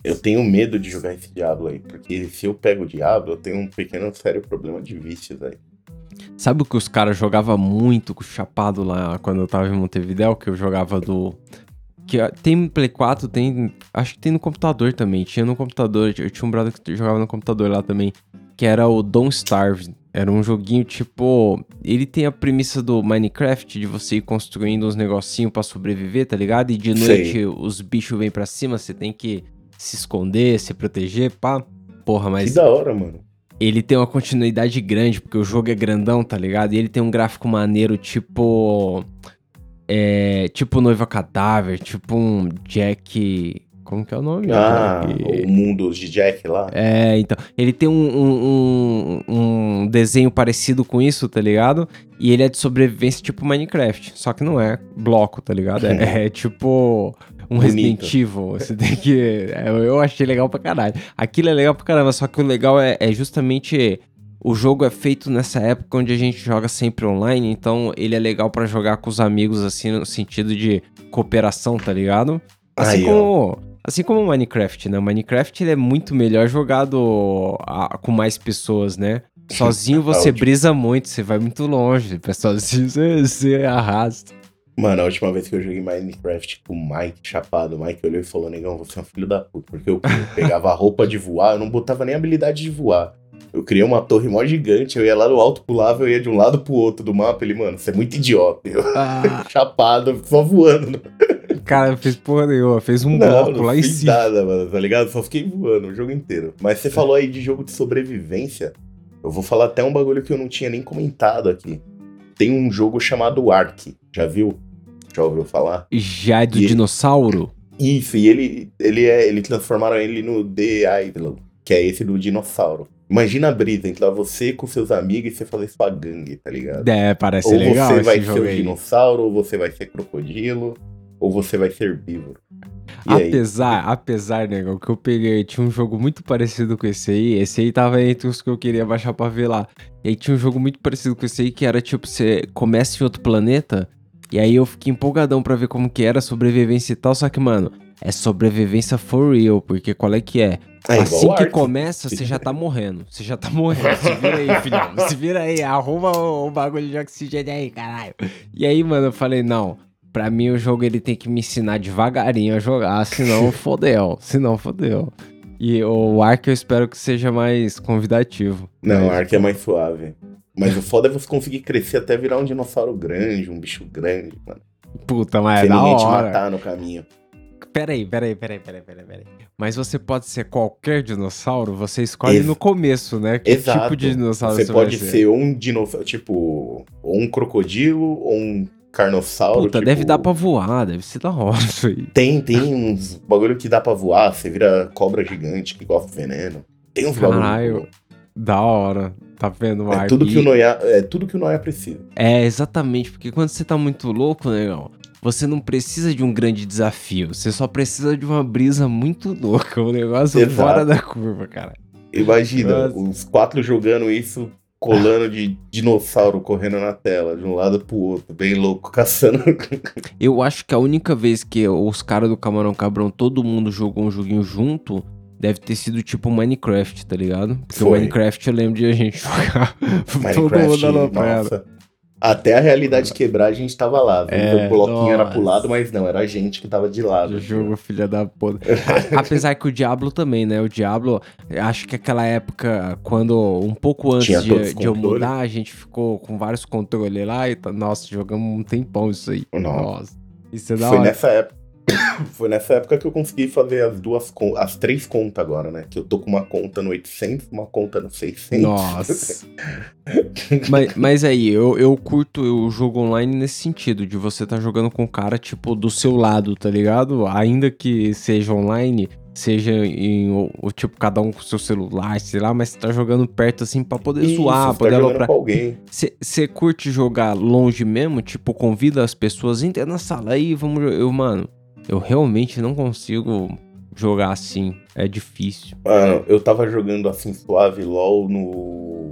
Eu tenho medo de jogar esse Diablo aí, porque se eu pego o Diablo, eu tenho um pequeno sério problema de vícios aí. Sabe o que os caras jogavam muito com o chapado lá quando eu tava em Montevideo, que eu jogava do. Que tem no Play 4, tem. Acho que tem no computador também. Tinha no computador. Eu tinha um brother que jogava no computador lá também. Que era o Don't Starve. Era um joguinho tipo. Ele tem a premissa do Minecraft de você ir construindo uns negocinhos para sobreviver, tá ligado? E de noite Sei. os bichos vêm pra cima, você tem que se esconder, se proteger, pá. Porra, mas. Que da hora, mano. Ele tem uma continuidade grande, porque o jogo é grandão, tá ligado? E ele tem um gráfico maneiro, tipo. É. Tipo Noiva Cadáver, tipo um Jack. Como que é o nome? Ah, o mundo de Jack lá. É, então. Ele tem um, um, um, desenho parecido com isso, tá ligado? E ele é de sobrevivência tipo Minecraft. Só que não é bloco, tá ligado? É, é tipo um Bonito. Resident Evil. Você tem que. É, eu achei legal pra caralho. Aquilo é legal pra caramba, só que o legal é, é justamente o jogo é feito nessa época onde a gente joga sempre online, então ele é legal para jogar com os amigos, assim, no sentido de cooperação, tá ligado? Assim Aí, como. Assim como o Minecraft, né? O Minecraft ele é muito melhor jogado a, com mais pessoas, né? Sozinho você brisa muito, você vai muito longe. Sozinho você, você arrasta. Mano, a última vez que eu joguei Minecraft com o Mike chapado, o Mike olhou e falou: Negão, você é um filho da puta. Porque eu pegava a roupa de voar, eu não botava nem habilidade de voar. Eu criei uma torre mó gigante, eu ia lá no alto, pulava, eu ia de um lado pro outro do mapa. Ele, mano, você é muito idiota. Eu, ah. chapado, só voando. Cara, fez porra nenhuma, fez um não, bloco não lá em cima. nada, mano, tá ligado? Só fiquei voando o jogo inteiro. Mas você falou aí de jogo de sobrevivência. Eu vou falar até um bagulho que eu não tinha nem comentado aqui. Tem um jogo chamado Ark, já viu? Já ouviu falar? Já é do e dinossauro? Ele... Isso, e ele, ele é. Ele transformaram ele no The Idol, que é esse do dinossauro. Imagina a brisa, então você com seus amigos e você fazer sua gangue, tá ligado? É, parece ou legal. Ou você vai ser o dinossauro, ou você vai ser crocodilo, ou você vai ser herbívoro. E aí? apesar, apesar, negão, que eu peguei, tinha um jogo muito parecido com esse aí. Esse aí tava entre os que eu queria baixar pra ver lá. E aí tinha um jogo muito parecido com esse aí, que era tipo, você começa em outro planeta. E aí eu fiquei empolgadão pra ver como que era a sobrevivência e tal. Só que, mano, é sobrevivência for real, porque qual é que é? É assim que começa, você já tá morrendo. Você já tá morrendo. Se vira aí, filhão. Se vira aí, arruma o, o bagulho de oxigênio aí, caralho. E aí, mano, eu falei, não. Pra mim, o jogo ele tem que me ensinar devagarinho a jogar, senão fodeu. Senão fodeu. E o Ark eu espero que seja mais convidativo. Não, o Ark é mais suave. Mas o foda é você conseguir crescer até virar um dinossauro grande, um bicho grande, mano. Puta, mas é Sem da ninguém te hora. matar no caminho. Peraí, peraí, peraí, peraí, peraí, peraí. Mas você pode ser qualquer dinossauro, você escolhe Ex- no começo, né? Que Exato. tipo de dinossauro Você você, pode vai ser um dinossauro, tipo, ou um crocodilo, ou um carnossauro. Puta, tipo... deve dar pra voar, deve ser da hora isso aí. Tem, tem uns bagulho que dá pra voar, você vira cobra gigante que gosta de veneno. Tem uns bagulho. Caralho. Da hora. Tá vendo, É tudo, que o Noia, é tudo que o Noia precisa. É, exatamente, porque quando você tá muito louco, negão, você não precisa de um grande desafio. Você só precisa de uma brisa muito louca, um negócio Exato. fora da curva, cara. Imagina, Nossa. os quatro jogando isso, colando de dinossauro correndo na tela, de um lado pro outro, bem louco, caçando. Eu acho que a única vez que os caras do Camarão Cabrão, todo mundo jogou um joguinho junto, deve ter sido tipo Minecraft, tá ligado? Porque o Foi. Minecraft eu lembro de a gente jogar todo mundo aloprado. Nossa. Até a realidade quebrar, a gente tava lá. É, o bloquinho era nossa. pro lado, mas não, era a gente que tava de lado. Jogo, filha da puta. Apesar que o Diablo também, né? O Diablo, acho que aquela época, quando um pouco antes Tinha de, de eu mudar, a gente ficou com vários controles lá e nossa, jogamos um tempão isso aí. Nossa. Isso é da Foi hora. nessa época. Foi nessa época que eu consegui fazer as duas as três contas agora, né? Que eu tô com uma conta no 800, uma conta no 600. Nossa. mas, mas aí, eu, eu curto o jogo online nesse sentido, de você tá jogando com o cara, tipo, do seu lado, tá ligado? Ainda que seja online, seja em, o, tipo, cada um com seu celular, sei lá, mas você tá jogando perto, assim, pra poder Isso, zoar, você tá poder jogando aloprar. com alguém. Você curte jogar longe mesmo? Tipo, convida as pessoas, entra na sala aí, vamos jogar. Eu, mano, eu realmente não consigo jogar assim. É difícil. Mano, eu tava jogando assim suave LOL no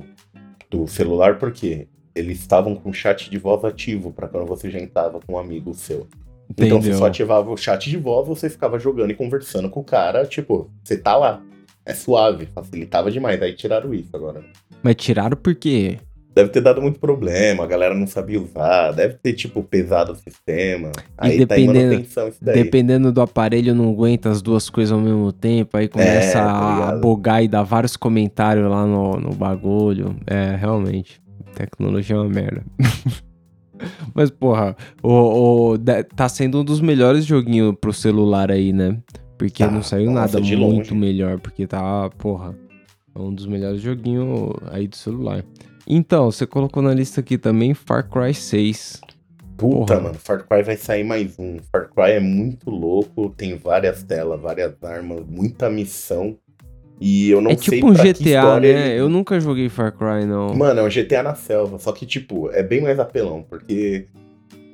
do celular porque eles estavam com o chat de voz ativo pra quando você já entrava com um amigo seu. Então você Entendeu? só ativava o chat de voz, você ficava jogando e conversando com o cara, tipo, você tá lá. É suave, facilitava demais. Aí tiraram isso agora. Mas tiraram por quê? Deve ter dado muito problema, a galera não sabia usar, deve ter, tipo, pesado o sistema. Aí tá em dependendo- manutenção isso daí. Dependendo do aparelho, não aguenta as duas coisas ao mesmo tempo. Aí começa tá a bugar e dar vários comentários lá no, no bagulho. É, realmente. Tecnologia é uma merda. Mas, porra, o, o- tá sendo um dos melhores joguinhos pro celular aí, né? Porque Tá, não saiu nossa, nada de muito melhor. Porque tá, porra, é um dos melhores joguinhos aí do celular. Então, você colocou na lista aqui também Far Cry 6. Puta, Porra. mano, Far Cry vai sair mais um. Far Cry é muito louco, tem várias telas, várias armas, muita missão. E eu não é sei tipo um GTA, né? ele- Eu nunca joguei Far Cry, não. Mano, é um GTA na selva, só que, tipo, é bem mais apelão, porque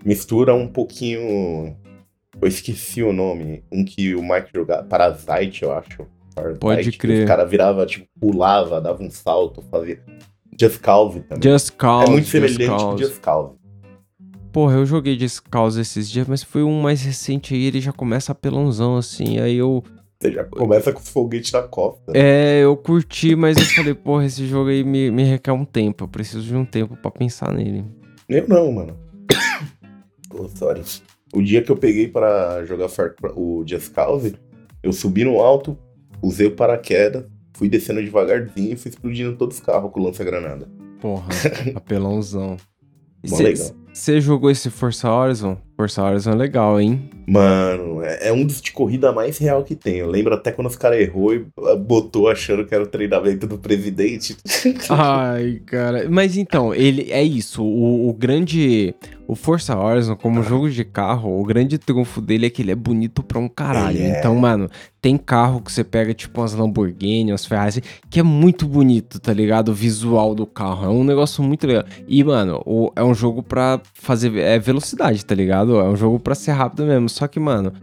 mistura um pouquinho. Eu esqueci o nome. Um que o Mike jogava. Parasite, eu acho. Parasite, Pode crer. Os caras virava, tipo, pulava, dava um salto, fazia. Just Cause também. Just Cause. é muito semelhante com. Just Cause. Porra, eu joguei Just Cause esses dias, mas foi um mais recente aí, ele já começa apelãozão, assim. Aí eu. Você já começa com os foguetes na costa. É, eu curti, mas eu falei, porra, esse jogo aí me, me requer um tempo. Eu preciso de um tempo pra pensar nele. Eu não, mano. oh, sorry. O dia que eu peguei pra jogar o Just Cause, eu subi no alto, usei o paraquedas, fui descendo devagarzinho e fui explodindo todos os carros com lança-granada. Porra, apelãozão. Você jogou esse Forza Horizon? Forza Horizon é legal, hein? Mano, é, é um dos de corrida mais real que tem. Eu lembro até quando os caras errou e ah, botou achando que era o treinamento do presidente. Ai, cara. Mas então, ele é isso. O, o grande. O Forza Horizon, como jogo de carro, o grande trunfo dele é que ele é bonito pra um caralho. Ele é. Então, mano, tem carro que você pega, tipo, umas Lamborghini, umas Ferrari, que é muito bonito, tá ligado? O visual do carro. É um negócio muito legal. E, mano, o- é um jogo pra fazer. É velocidade, tá ligado? É um jogo pra ser rápido mesmo. Só que, mano.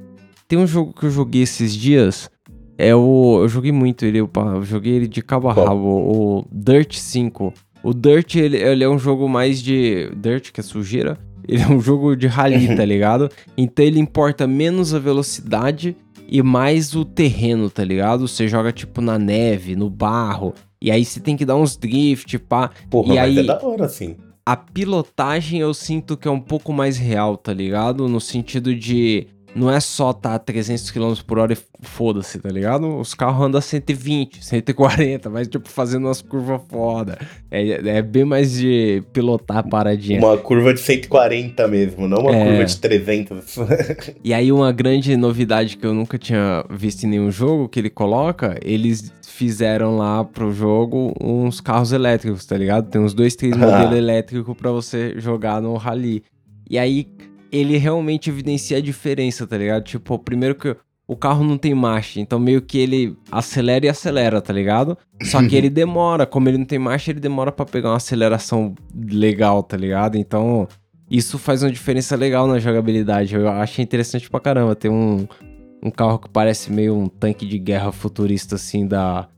tem um jogo que eu joguei esses dias. É o. Eu joguei muito ele, eu, eu joguei ele de cabo a rabo, o Dirt 5. O Dirt, ele, ele, é um jogo mais de. Dirt, que é sujeira. Ele é um jogo de rally, tá ligado? Então ele importa menos a velocidade e mais o terreno, tá ligado? Você joga tipo na neve, no barro. E aí você tem que dar uns drift, pá. Porra, e mas aí, é da hora, assim. A pilotagem eu sinto que é um pouco mais real, tá ligado? No sentido de não é só tá a 300 km por hora e foda-se, tá ligado? Os carros andam a 120, 140, mas tipo fazendo umas curvas foda. É, é bem mais de pilotar a paradinha. Uma curva de 140 mesmo, não uma É. curva de 300. E aí uma grande novidade que eu nunca tinha visto em nenhum jogo que ele coloca, eles fizeram lá pro jogo uns carros elétricos, tá ligado? Tem uns dois, três Ah. modelos elétricos pra você jogar no rally. E aí ele realmente evidencia a diferença, tá ligado? Tipo, primeiro que o carro não tem marcha, então meio que ele acelera e acelera, tá ligado? Só que ele demora, como ele não tem marcha, ele demora pra pegar uma aceleração legal, tá ligado? Então, isso faz uma diferença legal na jogabilidade. Eu achei interessante pra caramba. Tem um, um carro que parece meio um tanque de guerra futurista, assim, da.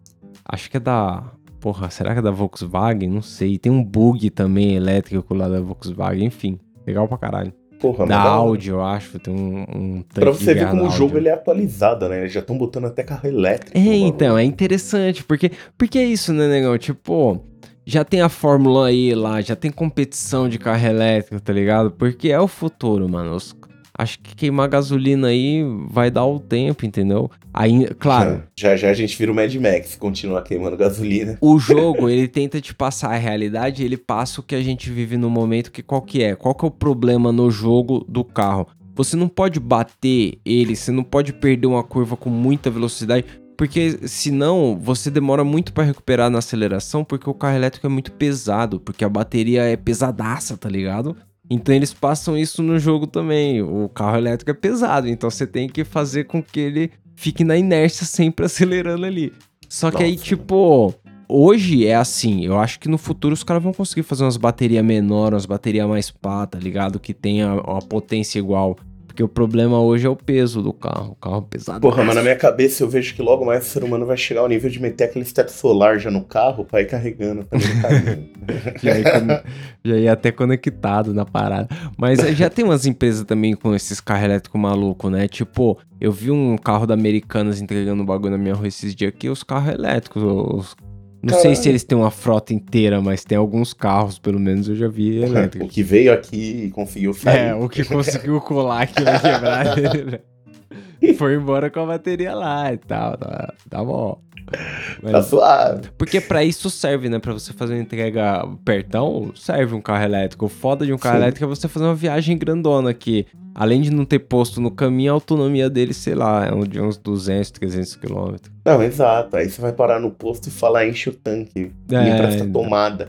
Acho que é da. Porra, será que é da Volkswagen? Não sei. Tem um bug também elétrico lá da Volkswagen, enfim. Legal pra caralho. Porra, da hora. Audi, eu acho. Tem um, um Pra você ver como o jogo ele é atualizado, né? Eles já estão botando até carro elétrico. É, então, é interessante, porque, porque é isso, né, negão? Tipo, já tem a Fórmula E lá, já tem competição de carro elétrico, tá ligado? Porque é o futuro, mano. Os- acho que queimar gasolina aí vai dar o tempo, entendeu? Aí, claro, Já já a gente vira o Mad Max, continuar queimando gasolina. o jogo, ele tenta te passar a realidade, ele passa o que a gente vive no momento, que qual que é? Qual que é o problema no jogo do carro? Você não pode bater ele, você não pode perder uma curva com muita velocidade, porque senão você demora muito pra recuperar na aceleração, porque o carro elétrico é muito pesado, porque a bateria é pesadaça, tá ligado? Então eles passam isso no jogo também. O carro elétrico é pesado, então você tem que fazer com que ele fique na inércia sempre acelerando ali. Só que aí, Nossa. tipo, hoje é assim. Eu acho que no futuro os caras vão conseguir fazer umas baterias menores, umas baterias mais pá, tá ligado? Que tenha uma potência igual. Porque o problema hoje é o peso do carro. O carro é pesado. Porra, mas na minha cabeça eu vejo que logo mais o ser humano vai chegar ao nível de meter aquele teto solar já no carro pra ir carregando caminho. já, ia, con- já ia até conectado na parada. Mas já tem umas empresas também com esses carros elétricos malucos, né? Tipo, eu vi um carro da Americanas entregando um bagulho na minha rua esses dias aqui, os carros elétricos. os- Não sei Caralho. se eles têm uma frota inteira, mas tem alguns carros, pelo menos eu já vi o elétricos. que veio aqui e conseguiu sair. É, o que conseguiu colar aqui na quebrada. Foi embora com a bateria lá e tal. Tá, tá bom. Mas- Tá suave. porque pra isso serve, né? Pra você fazer uma entrega pertão, serve um carro elétrico. O foda de um carro Sim. elétrico é você fazer uma viagem grandona que, além de não ter posto no caminho, a autonomia dele, sei lá, é de uns 200, 300 quilômetros. Não, exato. Aí você vai parar no posto e falar, enche o tanque. É, me empresta a então. tomada.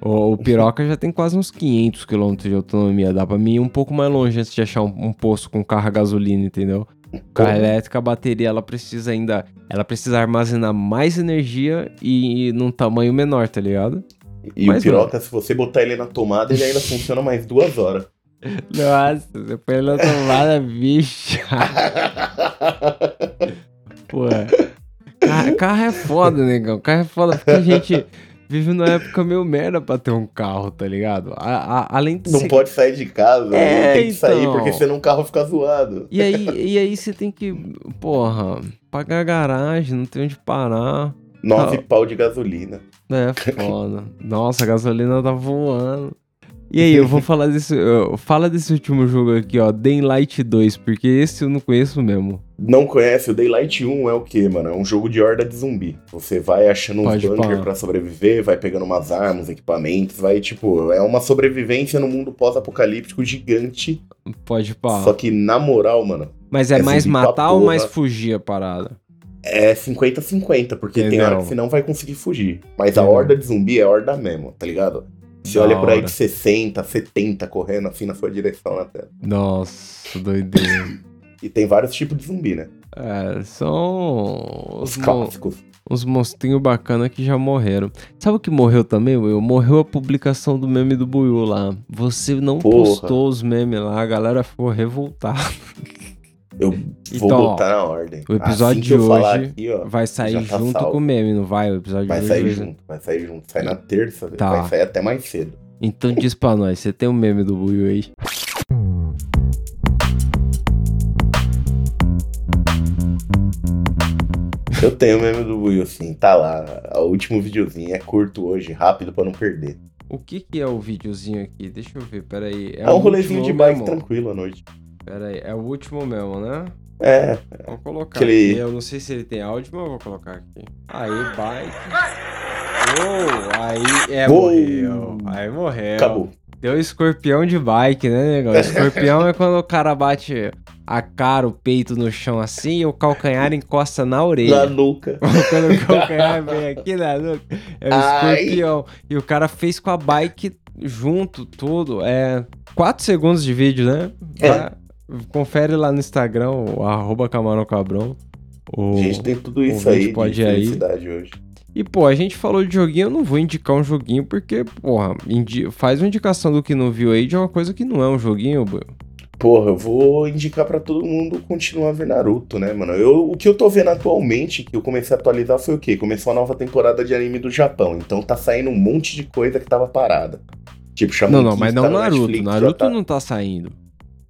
O, o Piroca já tem quase uns 500 quilômetros de autonomia. Dá pra mim ir um pouco mais longe antes de achar um, um posto com carro a gasolina, entendeu? Carro elétrico, a bateria, ela precisa ainda... Ela precisa armazenar mais energia e, num tamanho menor, tá ligado? E Mas, o piroca, se você botar ele na tomada, ele ainda funciona mais duas horas. Nossa, você põe ele na tomada, bicha. Pô. Carro é foda, negão. Carro é foda porque a gente vive numa época meio merda pra ter um carro, tá ligado? A- a- além de Não ser- pode sair de casa, É, tem que sair então. porque senão o carro fica zoado. E aí, e aí você tem que, porra, pagar garagem, não tem onde parar. Nove Ah. pau de gasolina. É foda. Nossa, a gasolina tá voando. E aí, eu vou falar desse. Fala desse último jogo aqui, ó, Daylight 2, porque esse eu não conheço mesmo. Não conhece? O Daylight 1 é o que, mano? É um jogo de horda de zumbi. Você vai achando uns Pode bunker pá. pra sobreviver, vai pegando umas armas, equipamentos, vai, tipo, é uma sobrevivência no mundo pós-apocalíptico gigante. Pode pá. Só que, na moral, mano, Mas é, é mais matar ou mais fugir a parada? é 50-50, porque tem Entendeu. hora que você não vai conseguir fugir. Mas a Entendeu. horda de zumbi é horda mesmo, tá ligado? Você Da olha por aí hora. de 60, 70 correndo assim na sua direção na tela. Nossa, doideira. E tem vários tipos de zumbi, né? é, são Os os, mo clássicos. uns monstrinhos bacanas que já morreram. Sabe o que morreu também, Will? Morreu a publicação do meme do Buiu lá. Você não Porra. postou os memes lá, a galera ficou revoltada. Eu vou Então, botar na ordem. O episódio Assim de hoje aqui, ó, vai sair tá junto salvo. com o meme, não vai? O episódio vai de sair hoje. junto, vai sair junto. Sai na terça, velho. Tá. vai sair até mais cedo. Então diz pra nós, você tem um meme do Buiu aí? Eu tenho o meme do Will, assim, tá lá. O último videozinho é curto hoje, rápido pra não perder. O que que é o videozinho aqui? Deixa eu ver, peraí. É, um o rolezinho de bike mesmo? tranquilo à noite. Peraí, é o último mesmo, né? É, Vou colocar Aquele- aqui. Eu não sei se ele tem áudio, mas eu vou colocar aqui. Aí, bike. Uou, aí é, Uou. morreu. Aí morreu. acabou. Deu escorpião de bike, né, negão? Escorpião é quando o cara bate a cara, o peito no chão assim e o calcanhar encosta na Na orelha. nuca. Quando o calcanhar vem aqui na nuca, é o Ai. escorpião. E o cara fez com a bike junto, tudo. É 4 segundos de vídeo, né? É. Vai- confere lá no Instagram, o arroba Camarão Cabrão. O- gente tem tudo isso aí pode de ir aí. felicidade hoje. E, pô, a gente falou de joguinho, eu não vou indicar um joguinho, porque, porra, indi- faz uma indicação do que não viu aí de uma coisa que não é um joguinho. Porra, eu vou indicar pra todo mundo continuar a ver Naruto, né, mano? Eu, o que eu tô vendo atualmente, que eu comecei a atualizar, foi o quê? Começou a nova temporada de anime do Japão. Então tá saindo um monte de coisa que tava parada. Tipo, Shaman Não, não, mas tá não no Naruto. Netflix, Naruto tá, não tá saindo.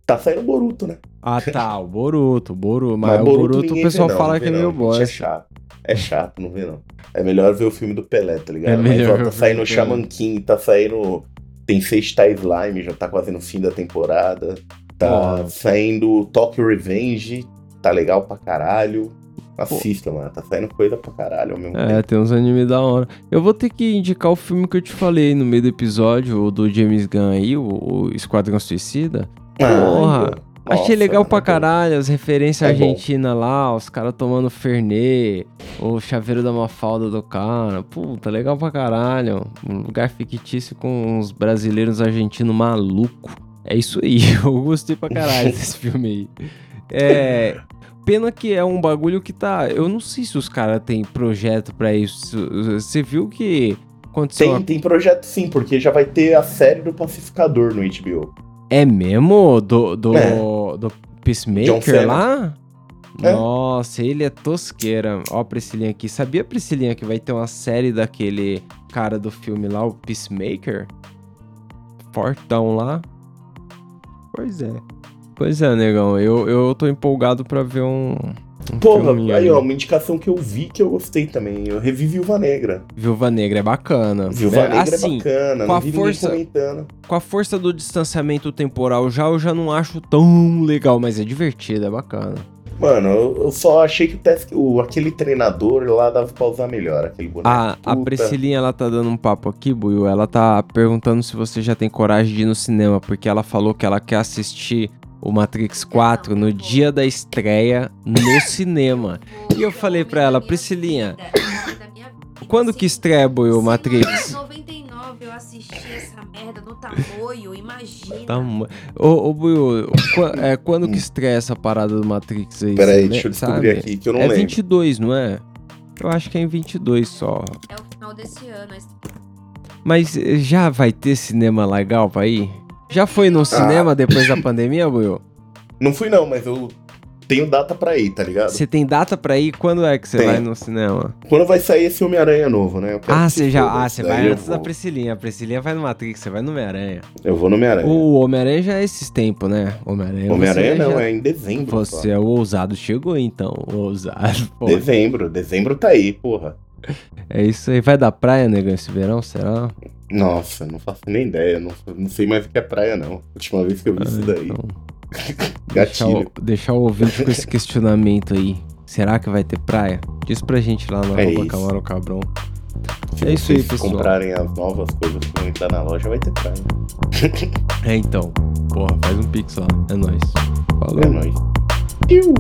Tá saindo Boruto, né? Ah, tá, o Boruto, o Boruto. Mas, o Boruto o ninguém pessoal não, fala não que é meio gente, bosta. É chato. É chato, não vê não. É melhor ver o filme do Pelé, tá ligado? É Mas melhor ó, ver o tá saindo do Pelé. Shaman King, tá saindo. Tem Sexta Slime, já tá quase no fim da temporada. Tá saindo Tokyo Revenge, tá legal pra caralho. Assista, mano. Tá saindo coisa pra caralho ao mesmo É, tempo. tem uns animes da hora. Eu vou ter que indicar o filme que eu te falei no meio do episódio, o do James Gunn aí, o, o Esquadrão Suicida. Porra, Ai, Achei nossa, legal mano, pra é bom. caralho, as referências É argentinas lá, os caras tomando Fernet, o chaveiro da Mafalda do cara. Puta, legal pra caralho. Um lugar fictício com uns brasileiros argentinos maluco. É isso aí, eu gostei pra caralho desse filme aí. É. Pena que é um bagulho que tá. Eu não sei se os caras têm projeto pra isso. Você viu que aconteceu. Tem, uma- tem projeto sim, porque já vai ter a série do Pacificador no HBO. É mesmo? Do, do, É. do Peacemaker lá? É. Nossa, ele é tosqueira. Ó, a Priscilinha aqui. Sabia, Priscilinha, que vai ter uma série daquele cara do filme lá, o Peacemaker? Fortão lá. Pois é. Pois é, negão. Eu, eu tô empolgado pra ver um. um Porra, filminho aí ó, uma indicação que eu vi que eu gostei também. Eu revi Viúva Negra. Viúva Negra é bacana. Viúva É, Negra assim, é bacana, com a força- com a força do distanciamento temporal já, eu já não acho tão legal, mas é divertido, é bacana. Mano, eu, só achei que o, task, o aquele treinador lá dava pra usar melhor, aquele boneco. A, a. Priscilinha, ela tá dando um papo aqui, Buiu. Ela tá perguntando se você já tem coragem de ir no cinema, porque ela falou que ela quer assistir o Matrix 4 no dia da estreia no cinema. E eu falei pra ela, Priscilinha, quando que estreia, Buiu, o Matrix? 99 eu assisti essa merda no tamoio, imagina. Tá, mo- ô, ô Buiu, é, quando que estreia essa parada do Matrix aí? Pera aí, você deixa eu descobrir sabe? aqui que eu não É lembro. 22, não é? Eu acho que é em 22 só. É o final desse ano. esse- Mas eh, já vai ter cinema legal pra ir? Já foi Ah. no cinema depois da pandemia, Buiu? Não fui não, mas eu tenho data pra ir, tá ligado? Você tem data pra ir? Quando é que você vai no cinema? Quando vai sair esse Homem-Aranha novo, né? Ah, que você já. Ah, você vai antes da. Priscilinha. A Priscilinha vai no Matrix, você vai no Homem-Aranha. Eu vou no Homem-Aranha. O Homem-Aranha já é esses tempos, né? Homem-Aranha. Homem-Aranha não, já- é em dezembro. Você é o ousado, chegou então. O ousado. Pô, Dezembro, dezembro tá aí, porra. é isso aí. Vai da praia, negão, esse verão? Será? Nossa, não faço nem ideia, não, não sei mais o que é praia, não. Última vez que eu vi isso daí. Então, deixar, o, deixar o ouvinte com esse questionamento aí. Será que vai ter praia? Diz pra gente lá no É arroba isso. Camarão Cabrão. Se é isso aí, vocês pessoal. comprarem as novas coisas que vão entrar na loja, vai ter praia. É então. Porra, faz um pix lá. É nóis. Falou. É nóis. Piu!